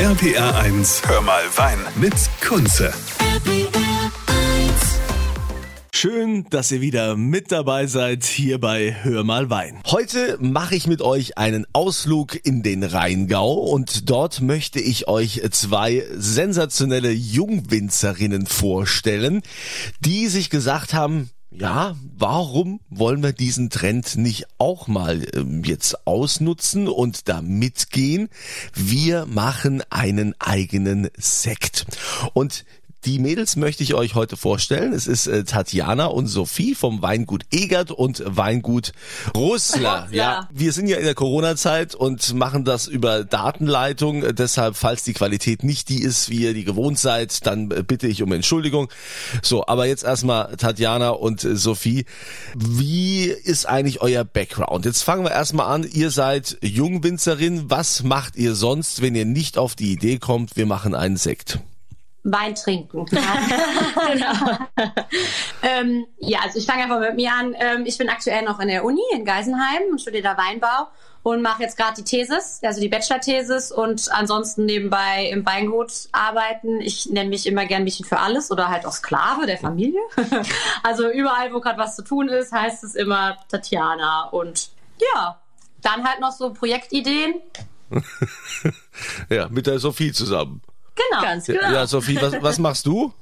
RPR 1, hör mal Wein mit Kunze. Schön, dass ihr wieder mit dabei seid hier bei Hör mal Wein. Heute mache ich mit euch einen Ausflug in den Rheingau und dort möchte ich euch zwei sensationelle Jungwinzerinnen vorstellen, die sich gesagt haben, ja, warum wollen wir diesen Trend nicht auch mal ähm, jetzt ausnutzen und da mitgehen? Wir machen einen eigenen Sekt. Und die Mädels möchte ich euch heute vorstellen. Es ist äh, Tatjana und Sophie vom Weingut Egert und Weingut Russler. Ja, wir sind ja in der Corona-Zeit und machen das über Datenleitung. Deshalb, falls die Qualität nicht die ist, wie ihr die gewohnt seid, dann bitte ich um Entschuldigung. So, aber jetzt erstmal Tatjana und äh, Sophie. Wie ist eigentlich euer Background? Jetzt fangen wir erstmal an. Ihr seid Jungwinzerin. Was macht ihr sonst, wenn ihr nicht auf die Idee kommt, wir machen einen Sekt? Wein trinken. genau. ähm, ja, also ich fange einfach mit mir an. Ähm, ich bin aktuell noch in der Uni in Geisenheim und studiere da Weinbau und mache jetzt gerade die Thesis, also die Bachelor-Thesis und ansonsten nebenbei im Weingut arbeiten. Ich nenne mich immer gern Mädchen für alles oder halt auch Sklave der Familie. also überall, wo gerade was zu tun ist, heißt es immer Tatjana und ja, dann halt noch so Projektideen. ja, mit der Sophie zusammen. Genau. Ganz genau. Ja, Sophie, was, was machst du?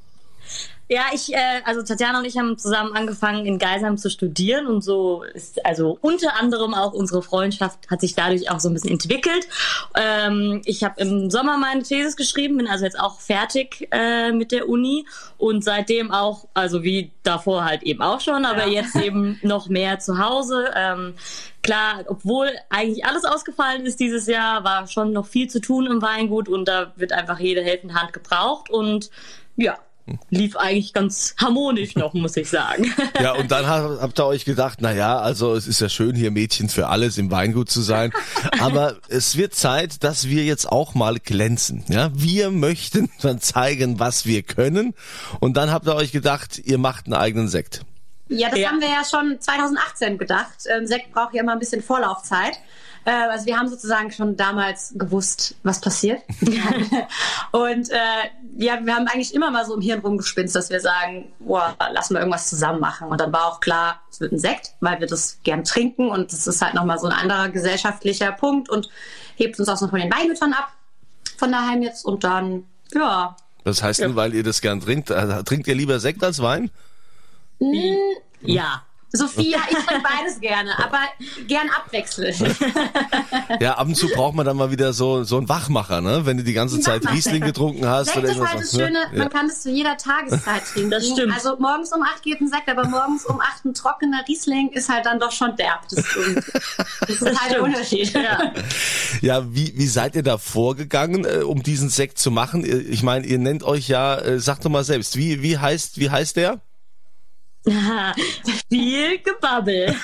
Ja, ich, äh, also Tatjana und ich haben zusammen angefangen in Geisheim zu studieren und so ist also unter anderem auch unsere Freundschaft hat sich dadurch auch so ein bisschen entwickelt. Ähm, ich habe im Sommer meine Thesis geschrieben, bin also jetzt auch fertig äh, mit der Uni und seitdem auch, also wie davor halt eben auch schon, aber ja. jetzt eben noch mehr zu Hause. Ähm, klar, obwohl eigentlich alles ausgefallen ist dieses Jahr, war schon noch viel zu tun im Weingut und da wird einfach jede helfende Hand gebraucht und ja, lief eigentlich ganz harmonisch noch, muss ich sagen. Ja, und dann habt ihr euch gedacht, na ja, also es ist ja schön, hier Mädchen für alles im Weingut zu sein, aber es wird Zeit, dass wir jetzt auch mal glänzen. Ja, wir möchten dann zeigen, was wir können und dann habt ihr euch gedacht, ihr macht einen eigenen Sekt. Ja, das ja. haben wir ja schon 2018 gedacht. Ähm, Sekt braucht ja immer ein bisschen Vorlaufzeit. Äh, also wir haben sozusagen schon damals gewusst, was passiert. und äh, ja, wir haben eigentlich immer mal so im Hirn rumgespinst, dass wir sagen, boah, lassen wir irgendwas zusammen machen. Und dann war auch klar, es wird ein Sekt, weil wir das gern trinken und das ist halt nochmal so ein anderer gesellschaftlicher Punkt und hebt uns auch noch von den Weingütern ab. Von daheim jetzt und dann, ja. Das heißt ja. denn, weil ihr das gern trinkt, äh, trinkt ihr lieber Sekt als Wein? Mm, ja. Sophia, ich trinke beides gerne, aber gern abwechselnd. Ja, ab und zu braucht man dann mal wieder so, so einen Wachmacher, ne? Wenn du die ganze Zeit Riesling getrunken hast. Sekt oder ist halt das ne? Schöne, ja. man kann es zu jeder Tageszeit trinken. Das stimmt. Also morgens um acht geht ein Sekt, aber morgens um acht ein trockener Riesling ist halt dann doch schon derb. Das, das ist halt der Unterschied. Ja, ja wie, wie seid ihr da vorgegangen, äh, um diesen Sekt zu machen? Ich meine, ihr nennt euch ja, äh, sagt doch mal selbst, wie, wie heißt, wie heißt der? viel Gebabbel.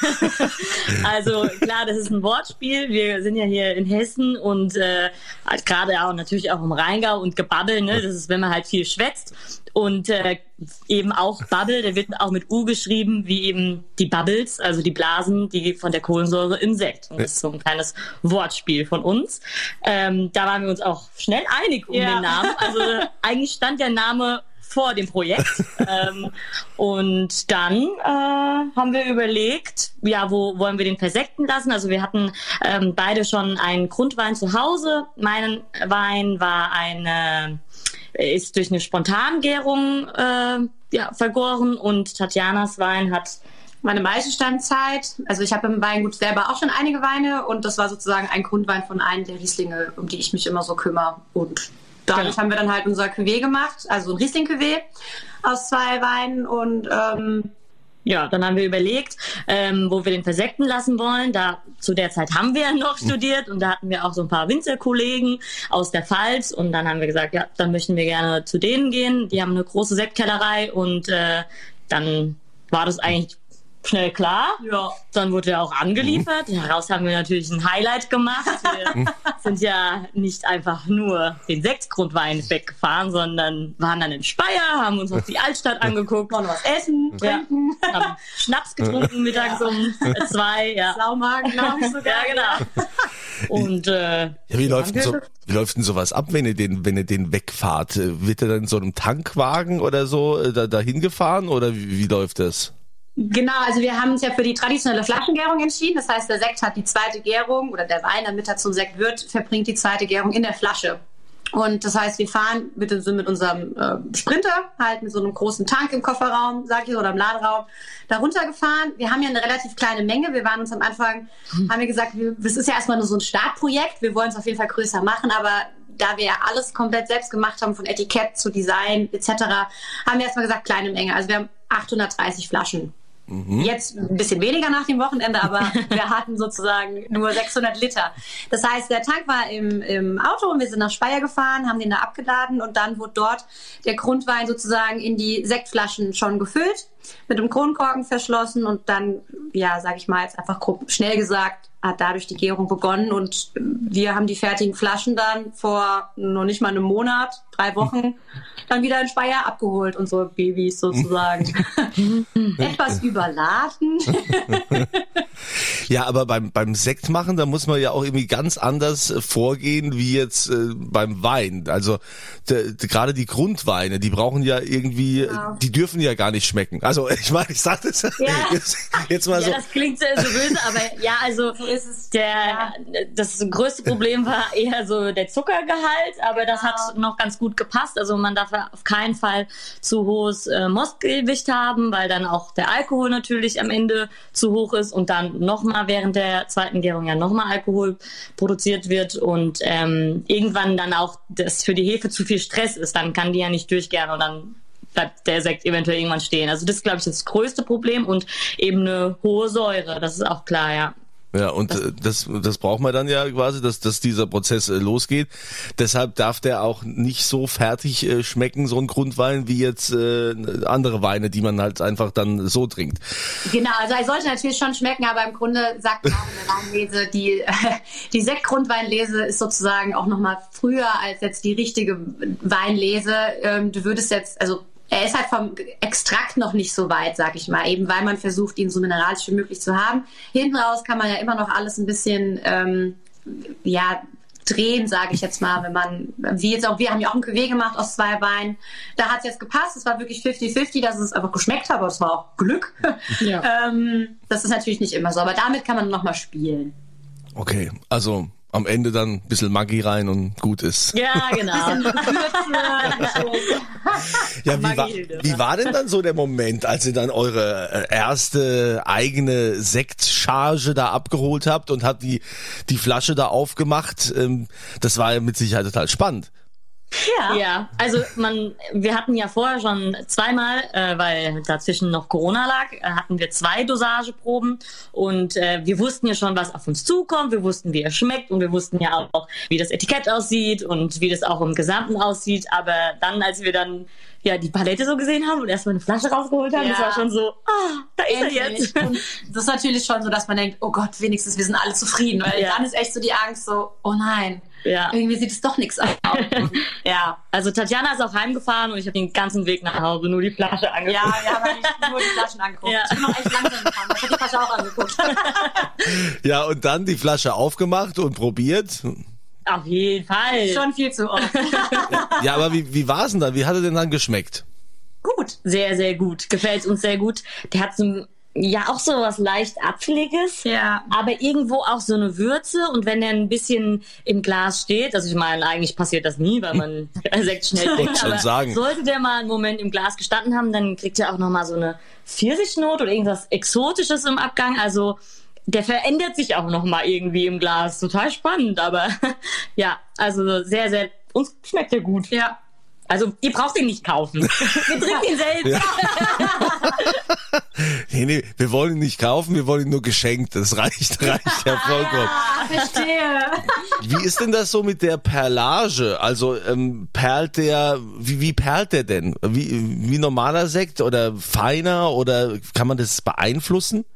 also klar, das ist ein Wortspiel. Wir sind ja hier in Hessen und äh, halt gerade auch natürlich auch im Rheingau und Gebabbel, ne? Das ist, wenn man halt viel schwätzt. Und äh, eben auch Bubble, der wird auch mit U geschrieben, wie eben die Bubbles, also die Blasen, die von der Kohlensäure im Sekt. Und das ist so ein kleines Wortspiel von uns. Ähm, da waren wir uns auch schnell einig um ja. den Namen. Also eigentlich stand der Name vor dem Projekt. ähm, und dann äh, haben wir überlegt, ja, wo wollen wir den versekten lassen? Also wir hatten ähm, beide schon einen Grundwein zu Hause. Mein Wein war eine, ist durch eine Spontangärung äh, ja, vergoren und Tatjanas Wein hat meine Maischestandzeit. Also ich habe im Weingut selber auch schon einige Weine und das war sozusagen ein Grundwein von einem der Rieslinge, um die ich mich immer so kümmere. Und dadurch genau. haben wir dann halt unser Cuvée gemacht, also ein Riesling-Cuvée aus zwei Weinen und ähm, ja, dann haben wir überlegt, ähm, wo wir den versekten lassen wollen. Da zu der Zeit haben wir noch studiert und da hatten wir auch so ein paar Winzerkollegen aus der Pfalz und dann haben wir gesagt, ja, dann möchten wir gerne zu denen gehen. Die haben eine große Sektkellerei und äh, dann war das eigentlich schnell klar. Ja. Dann wurde er auch angeliefert. Mhm. Daraus haben wir natürlich ein Highlight gemacht. Wir sind ja nicht einfach nur den Sektgrundwein weggefahren, sondern waren dann in Speyer, haben uns auf die Altstadt angeguckt, wollen was essen, trinken, ja. haben Schnaps getrunken mittags ja. um zwei. Ja. Saumagen, glaube ich sogar. Ja, genau. Und äh, ja, wie läuft denn so, wie läuft denn sowas ab, wenn ihr den, wenn ihr den wegfahrt? Wird er dann in so einem Tankwagen oder so äh, da, dahin gefahren oder wie, wie läuft das? Genau, also wir haben uns ja für die traditionelle Flaschengärung entschieden. Das heißt, der Sekt hat die zweite Gärung oder der Wein, damit er zum Sekt wird, verbringt die zweite Gärung in der Flasche. Und das heißt, wir fahren mit, mit unserem äh, Sprinter, halt mit so einem großen Tank im Kofferraum, sag ich, oder im Laderaum, da runtergefahren. Wir haben ja eine relativ kleine Menge. Wir waren uns am Anfang, mhm. haben wir gesagt, das ist ja erstmal nur so ein Startprojekt. Wir wollen es auf jeden Fall größer machen, aber da wir ja alles komplett selbst gemacht haben, von Etikett zu Design etc., haben wir erstmal gesagt, kleine Menge. Also wir haben 830 Flaschen Mhm. Jetzt ein bisschen weniger nach dem Wochenende, aber wir hatten sozusagen nur 600 Liter. Das heißt, der Tank war im, im Auto und wir sind nach Speyer gefahren, haben den da abgeladen und dann wurde dort der Grundwein sozusagen in die Sektflaschen schon gefüllt, mit dem Kronkorken verschlossen und dann, ja, sag ich mal jetzt einfach schnell gesagt, hat dadurch die Gärung begonnen und wir haben die fertigen Flaschen dann vor noch nicht mal einem Monat, drei Wochen, dann wieder in Speyer abgeholt, unsere Babys sozusagen. Etwas überladen. Ja, aber beim, beim Sekt machen, da muss man ja auch irgendwie ganz anders vorgehen wie jetzt äh, beim Wein. Also gerade die Grundweine, die brauchen ja irgendwie, genau. die dürfen ja gar nicht schmecken. Also ich meine, ich sag das ja. jetzt, jetzt mal so. Ja, das klingt so böse, aber ja, also ist es. Der, ja. Das größte Problem war eher so der Zuckergehalt, aber das hat genau. noch ganz gut gepasst. Also man darf auf keinen Fall zu hohes äh, Mostgewicht haben, weil dann auch der Alkohol natürlich am Ende zu hoch ist und dann nochmal während der zweiten Gärung ja nochmal Alkohol produziert wird und ähm, irgendwann dann auch das für die Hefe zu viel Stress ist, dann kann die ja nicht durchgären und dann bleibt der Sekt eventuell irgendwann stehen. Also das ist, glaube ich, das größte Problem und eben eine hohe Säure, das ist auch klar, ja. Ja, und das, äh, das, das braucht man dann ja quasi, dass, dass dieser Prozess äh, losgeht. Deshalb darf der auch nicht so fertig äh, schmecken, so ein Grundwein, wie jetzt andere Weine, die man halt einfach dann so trinkt. Genau, also er sollte natürlich schon schmecken, aber im Grunde sagt man auch in der Weinlese, die, die Sektgrundweinlese ist sozusagen auch nochmal früher als jetzt die richtige Weinlese. Ähm, du würdest jetzt, also er ist halt vom Extrakt noch nicht so weit, sag ich mal, eben weil man versucht, ihn so mineralisch wie möglich zu haben. Hinten raus kann man ja immer noch alles ein bisschen, ähm, ja, drehen, sage ich jetzt mal, wenn man, wie jetzt auch, wir haben ja auch ein Cuvée gemacht aus zwei Weinen. Da hat es jetzt gepasst, es war wirklich 50-50, dass es einfach geschmeckt hat, aber es war auch Glück. Ja. ähm, das ist natürlich nicht immer so, aber damit kann man nochmal spielen. Okay, also am Ende dann ein bisschen Maggi rein und gut ist. Ja, genau. ja, wie war, wie war denn dann so der Moment, als ihr dann eure äh, erste eigene Sektcharge da abgeholt habt und habt die, die Flasche da aufgemacht? Ähm, das war ja mit Sicherheit total spannend. Ja. ja, also man, wir hatten ja vorher schon zweimal, äh, weil dazwischen noch Corona lag, äh, hatten wir zwei Dosageproben und äh, wir wussten ja schon, was auf uns zukommt, wir wussten, wie er schmeckt und wir wussten ja auch, wie das Etikett aussieht und wie das auch im Gesamten aussieht. Aber dann, als wir dann ja die Palette so gesehen haben und erstmal eine Flasche rausgeholt haben, ja. das war schon so, ah, da ist Endlich. er jetzt. Und das ist natürlich schon so, dass man denkt, oh Gott, wenigstens wir sind alle zufrieden, weil ja. dann ist echt so die Angst so, oh nein ja. Irgendwie sieht es doch nichts aus. ja, also Tatjana ist auch heimgefahren und ich habe den ganzen Weg nach Hause nur die Flasche angeguckt. Ja, wir haben eigentlich nur die Flaschen angeguckt. Ja. Ich bin noch echt langsam gefahren, ich habe die Flasche auch angeguckt. ja, und dann die Flasche aufgemacht und probiert. Auf jeden Fall. Schon viel zu oft. ja, aber wie, wie war es denn dann? Wie hat er denn dann geschmeckt? Gut. Sehr, sehr gut. Gefällt uns sehr gut. Der hat so ja auch so was leicht Apfeliges, ja. aber irgendwo auch so eine Würze und wenn er ein bisschen im Glas steht, also ich meine, eigentlich passiert das nie, weil man Sekt schnell trinkt, aber sagen. sollte der mal einen Moment im Glas gestanden haben, dann kriegt er auch nochmal so eine Pfirsichnote oder irgendwas Exotisches im Abgang, also der verändert sich auch nochmal irgendwie im Glas, total spannend, aber ja, also sehr, sehr, uns schmeckt er gut. Ja, Also ihr braucht ihn nicht kaufen. Wir trinken ihn selbst. Ja. nee, nee, wir wollen ihn nicht kaufen, wir wollen ihn nur geschenkt. Das reicht, reicht ja vollkommen. Ah, verstehe. Wie ist denn das so mit der Perlage? Also ähm, perlt der, wie, wie perlt der denn? Wie, wie normaler Sekt oder feiner oder kann man das beeinflussen?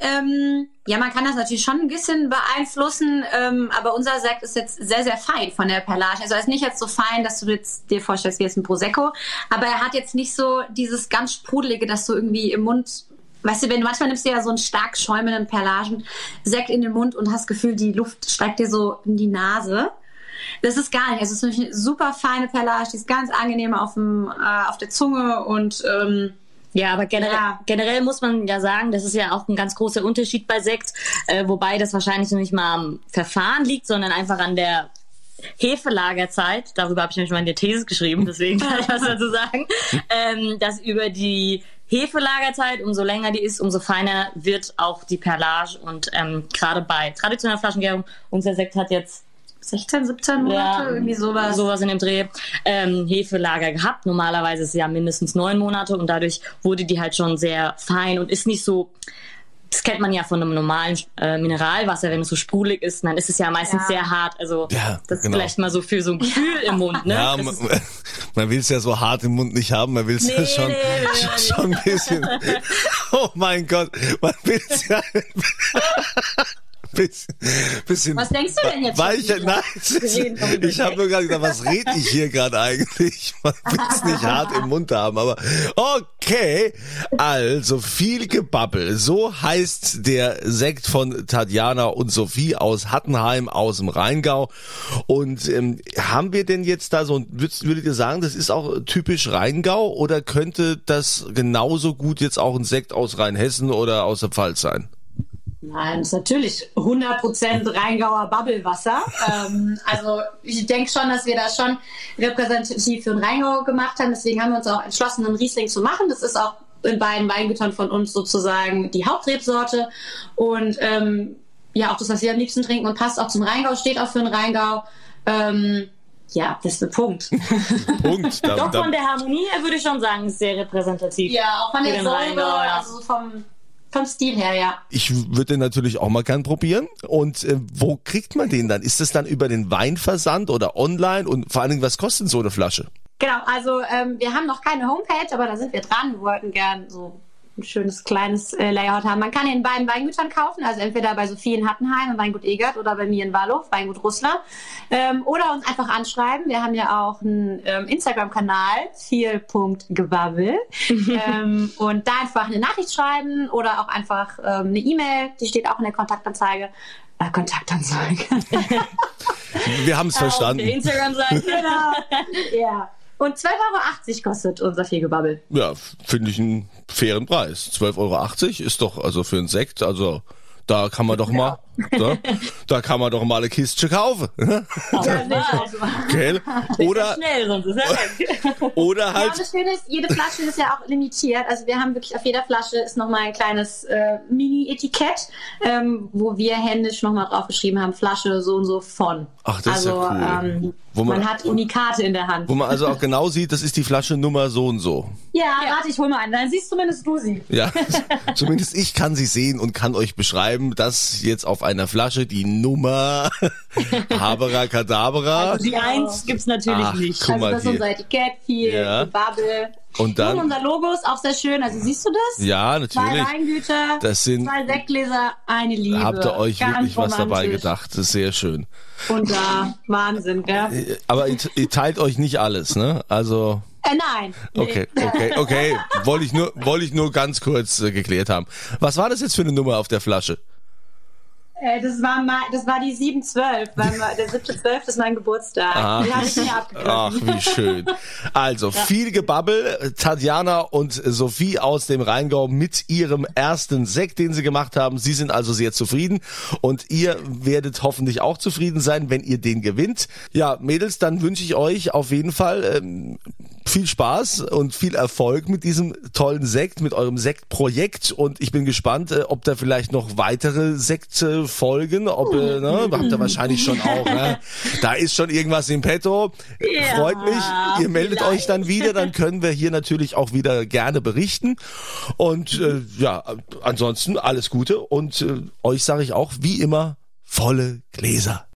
Ähm, ja, man kann das natürlich schon ein bisschen beeinflussen, ähm, aber unser Sekt ist jetzt sehr, sehr fein von der Perlage. Also er ist nicht jetzt so fein, dass du jetzt dir vorstellst, wie jetzt ein Prosecco, aber er hat jetzt nicht so dieses ganz sprudelige, dass du irgendwie im Mund Weißt du, wenn du manchmal nimmst du ja so einen stark schäumenden Perlagensekt in den Mund und hast das Gefühl, die Luft steigt dir so in die Nase. Das ist gar nicht. Es ist eine super feine Perlage, die ist ganz angenehm auf, dem, äh, auf der Zunge und ähm, ja, aber generell, ja. generell muss man ja sagen, das ist ja auch ein ganz großer Unterschied bei Sekt, äh, wobei das wahrscheinlich noch nicht mal am Verfahren liegt, sondern einfach an der Hefelagerzeit. Darüber habe ich nämlich mal in der These geschrieben, deswegen kann ich was dazu sagen, ähm, dass über die Hefelagerzeit, umso länger die ist, umso feiner wird auch die Perlage und ähm, gerade bei traditioneller Flaschengärung, unser Sekt hat jetzt 16, 17 Monate, ja, irgendwie sowas. Sowas in dem Dreh. Ähm, Hefelager gehabt. Normalerweise ist es ja mindestens neun Monate und dadurch wurde die halt schon sehr fein und ist nicht so. Das kennt man ja von einem normalen äh, Mineralwasser, wenn es so sprudelig ist, dann ist es ja meistens ja. sehr hart. Also ja, das ist genau. vielleicht mal so für so ein Gefühl im Mund. Ne? Ja, man, man will es ja so hart im Mund nicht haben, man will es nee, ja schon, nee, schon ein bisschen. Oh mein Gott, man will es ja. Bisschen, bisschen Was denkst du denn jetzt? Weicher, nein, ist, ich habe nur gerade gedacht, was rede ich hier gerade eigentlich? Man will es nicht hart im Mund haben, aber okay. Also viel Gebabbel. So heißt der Sekt von Tatjana und Sophie aus Hattenheim aus dem Rheingau. Und ähm, haben wir denn jetzt da so, würdet, würdet ihr sagen, das ist auch typisch Rheingau oder könnte das genauso gut jetzt auch ein Sekt aus Rheinhessen oder aus der Pfalz sein? Nein, das ist natürlich 100% Rheingauer Bubblewasser. ähm, also ich denke schon, dass wir das schon repräsentativ für den Rheingau gemacht haben. Deswegen haben wir uns auch entschlossen, einen Riesling zu machen. Das ist auch in beiden Weingütern von uns sozusagen die Hauptrebsorte. Und ähm, ja, auch das, was wir am liebsten trinken und passt auch zum Rheingau, steht auch für den Rheingau. Ähm, ja, das ist der Punkt. Punkt. Da, Doch von der Harmonie her würde ich schon sagen, ist sehr repräsentativ. Ja, auch von der Säure, also vom vom Stil her, ja. Ich würde den natürlich auch mal gern probieren. Und äh, wo kriegt man den dann? Ist das dann über den Weinversand oder online? Und vor allen Dingen, was kostet so eine Flasche? Genau, also ähm, wir haben noch keine Homepage, aber da sind wir dran. Wir wollten gern so ein schönes kleines äh, Layout haben. Man kann ihn in beiden Weingütern kaufen, also entweder bei Sophie in Hattenheim, im Weingut Egert oder bei mir in Wallow, Weingut Russler. Ähm, oder uns einfach anschreiben. Wir haben ja auch einen ähm, Instagram-Kanal, viel.gebabbel. ähm, und da einfach eine Nachricht schreiben oder auch einfach ähm, eine E-Mail, die steht auch in der Kontaktanzeige. Äh, Kontaktanzeige. Wir haben es verstanden. Auf der Instagram-Seite. genau. Ja. Und 12,80 Euro kostet unser Fehlgebabbel. Ja, finde ich einen fairen Preis. 12,80 Euro ist doch also für einen Sekt, also da kann man doch mal, da, da kann man doch mal eine Kiste kaufen. okay. Oder, schnell, sonst ist er oder halt. Ja, das Schöne ist, jede Flasche ist ja auch limitiert. Also wir haben wirklich auf jeder Flasche ist nochmal ein kleines äh, Mini-Etikett, ähm, wo wir händisch nochmal draufgeschrieben haben, Flasche so und so von. Ach, das also, ist ja cool. Ähm, wo man, man, hat Unikate in der Hand. Wo man also auch genau sieht, das ist die Flasche Nummer so und so. Ja, ja. warte, ich hol mal einen. Dann siehst zumindest du sie. Ja, zumindest ich kann sie sehen und kann euch beschreiben, dass jetzt auf einer Flasche die Nummer Habera Kadabra. Also die Eins gibt's natürlich Ach, nicht. Also das ist unser Etikett, viel ja. Bubble. Und dann. Und unser Logo ist auch sehr schön. Also siehst du das? Ja, natürlich. Zwei Weingüter, das sind, zwei Sektgläser, eine Liebe. Habt ihr euch Ganz wirklich was dabei gedacht? Das ist sehr schön. Und da, Wahnsinn, gell? Aber ihr, ihr teilt euch nicht alles, ne? Also. Äh, nein. Okay, okay, okay. Wollte ich nur, wollte ich nur ganz kurz äh, geklärt haben. Was war das jetzt für eine Nummer auf der Flasche? Äh, das war, mal, das war die 712, weil der 7.12 ist mein Geburtstag. Ach, die habe ich mir abgegriffen. Ach, wie schön. Also, ja. viel Gebabbel. Tatjana und Sophie aus dem Rheingau mit ihrem ersten Sekt, den sie gemacht haben. Sie sind also sehr zufrieden und ihr werdet hoffentlich auch zufrieden sein, wenn ihr den gewinnt. Ja, Mädels, dann wünsche ich euch auf jeden Fall ähm, viel Spaß und viel Erfolg mit diesem tollen Sekt, mit eurem Sektprojekt und ich bin gespannt, äh, ob da vielleicht noch weitere Sekte folgen, ob, äh, ne, habt ihr wahrscheinlich schon auch, ne? Da ist schon irgendwas im Petto. Ja, Freut mich. Ihr meldet vielleicht. euch dann wieder, dann können wir hier natürlich auch wieder gerne berichten und äh, ja, ansonsten alles Gute und äh, euch sage ich auch wie immer volle Gläser.